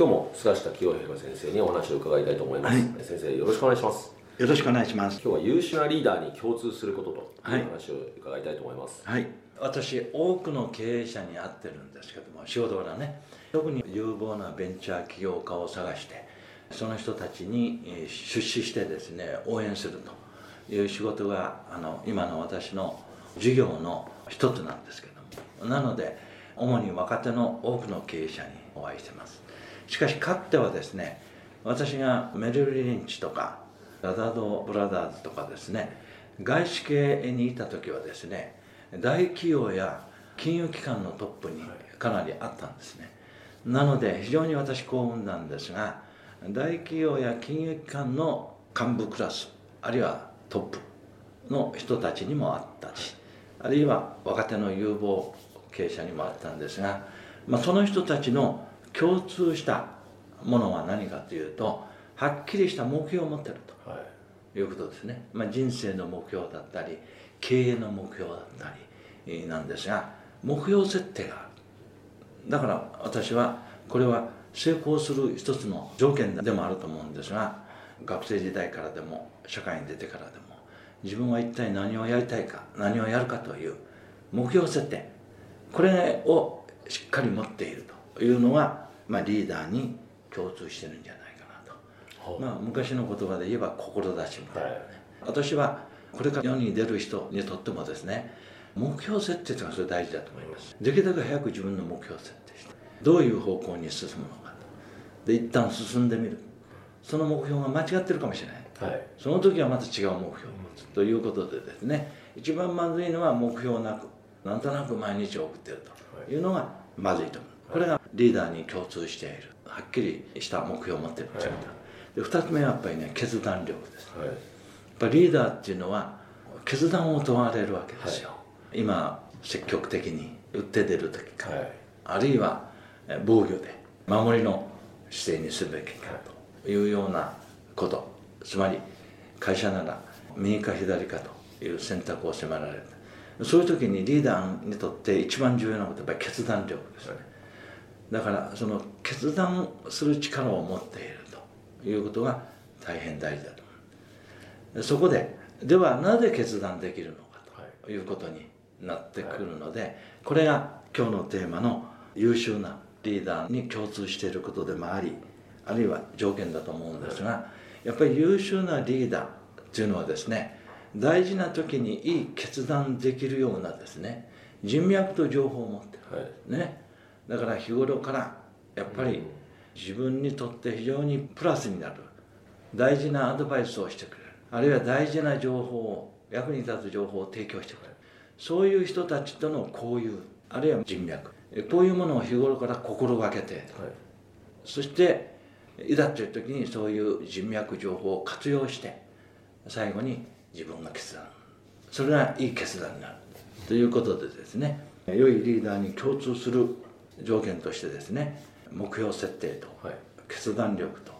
今日も菅下清弘先生にお話を伺いたいと思います、はい先生よろしくお願いしますよろしくお願いします。今日は優秀なリーダーに共通することとはいいう話を伺いたいと思います、はい。私、多くの経営者に会ってるんですけども、仕事柄ね、特に有望なベンチャー起業家を探して、その人たちにえー出資してですね、応援するという仕事が、あの、今の私の事業の一つなんですけども、なので、主に若手の多くの経営者にお会いしてます。しかし、かつてはですね、私がメルリリンチとか、ラザードブラザーズとかですね外資系にいた時はですね大企業や金融機関のトップにかなりあったんですね。なので非常に私幸運なんですが大企業や金融機関の幹部クラスあるいはトップの人たちにもあったしあるいは若手の有望経営者にもあったんですが、まあ、その人たちの共通したものは何かというとはっきりした目標を持ってるとはい。いうことですね、まあ、人生の目標だったり経営の目標だったりえーなんですが目標設定がある。だから私はこれは成功する一つの条件でもあると思うんですが学生時代からでも社会に出てからでも自分は一体何をやりたいか何をやるかという目標設定。これをしっかり持っているというのが、まあ、リーダーに共通してるんじゃないかなと、まあ、昔の言葉で言えば志みたいなね、はい。私はこれから世に出る人にとってもですね目標設定というのはそれ大事だと思います。できるだけ早く自分の目標を設定してどういう方向に進むのかと。で一旦進んでみる。その目標が間違ってるかもしれない。はい。その時はまた違う目標を持つ。ということでですね一番まずいのは目標なくなんとなく毎日を送っているというのがまずいと思うこれがリーダーに共通している。はっきりした目標を持っているということで二つ目はやっぱりね決断力です。はい。やっぱりリーダーっていうのは決断を問われるわけですよ、今積極的に打って出る時か、はい。あるいはえ防御で守りの姿勢にするべきかとい。うようなこと。つまり会社なら右か左かという選択を迫られる。そういう時にリーダーにとって一番重要なことはやっぱり決断力ですね、だからその決断する力を持っているということが大変大事だと。そこでではなぜ決断できるのかということになってくるので、これが今日のテーマの優秀なリーダーに共通していることでもありあるいは条件だと思うんですがやっぱり優秀なリーダーっていうのはですね大事な時にいい決断できるようなですね人脈と情報を持ってる。はい。ね、だから日頃からやっぱり自分にとって非常にプラスになる大事なアドバイスをしてくれる。あるいは大事な情報を役に立つ情報を提供してくれる。そういう人たちとの交友あるいは人脈こういうものを日頃から心がけてはい。そしていざという時にそういう人脈情報を活用して最後に自分が決断。それがいい決断になる。ということでですね良いリーダーに共通する条件としてですね目標設定とはい。決断力と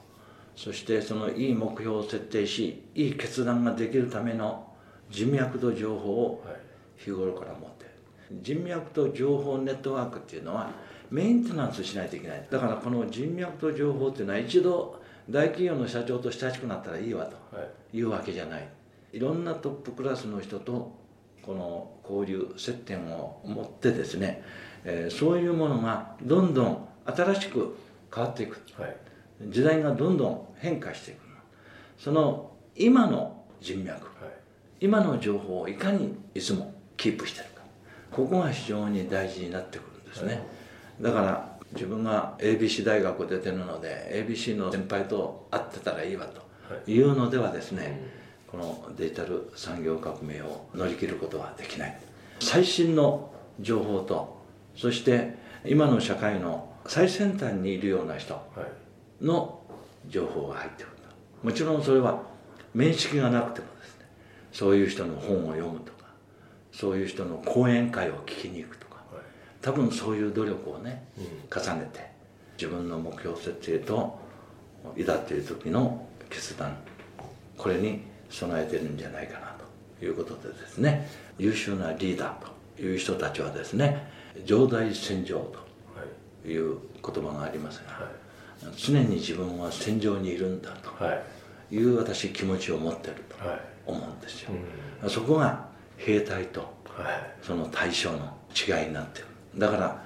そしてそのいい目標を設定しいい決断ができるための人脈と情報をはい。日頃から持っている。人脈と情報ネットワークっていうのはメンテナンスしないといけない。だからこの人脈と情報っていうのは一度大企業の社長と親しくなったらいいわとはい。いうわけじゃない。いろんなトップクラスの人とこの交流接点を持ってですね、えーそういうものがどんどん新しく変わっていく。はい。時代がどんどん変化していく。その今の人脈。はい。今の情報をいかにいつもキープしてるか。ここが非常に大事になってくるんですね、だから自分が ABC 大学を出てるので ABC の先輩と会ってたらいいわとい。うのではですね、このデジタル産業革命を乗り切ることはできない。最新の情報とそして今の社会の最先端にいるような人はい。の情報が入ってくる。もちろんそれは面識がなくてもですねそういう人の本を読むとかそういう人の講演会を聞きに行くとかはい。多分そういう努力をね重ねて自分の目標設定といざっていう時の決断これに備えてるんじゃないかなということでですね優秀なリーダーという人たちはですね上代戦場はいという言葉がありますが、はい常に自分は戦場にいるんだとはいいう私気持ちを持ってるとはい。思うんですよ、うそこが兵隊とはい。その対象の違いになってる。だから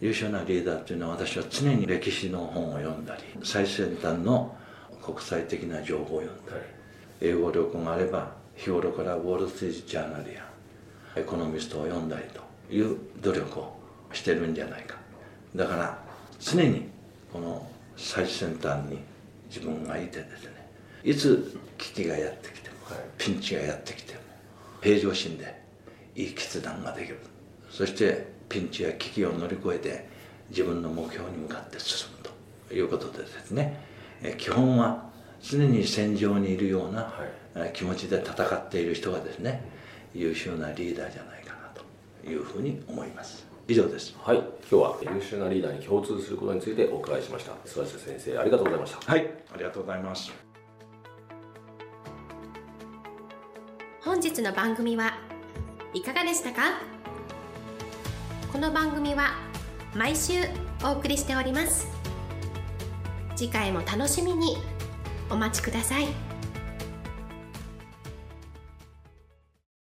優秀なリーダーというのは私は常に歴史の本を読んだり最先端の国際的な情報を読んだり英語力があれば日頃からウォール・ストリート・ジャーナルやエコノミストを読んだりという努力をしてるんじゃないか。だから常にこの最先端に自分がいてですねいつ危機がやってきても、はい。ピンチがやってきても平常心でいい決断ができる。そしてピンチや危機を乗り越えて自分の目標に向かって進むということでですねえ基本は常に戦場にいるような、はい。え気持ちで戦っている人がですね優秀なリーダーじゃないかなというふうに思います。以上です。はい。今日は優秀なリーダーに共通することについてお伺いしました。菅下先生ありがとうございました。はい。ありがとうございます。本日の番組はいかがでしたか？この番組は毎週お送りしております。次回も楽しみにお待ちください。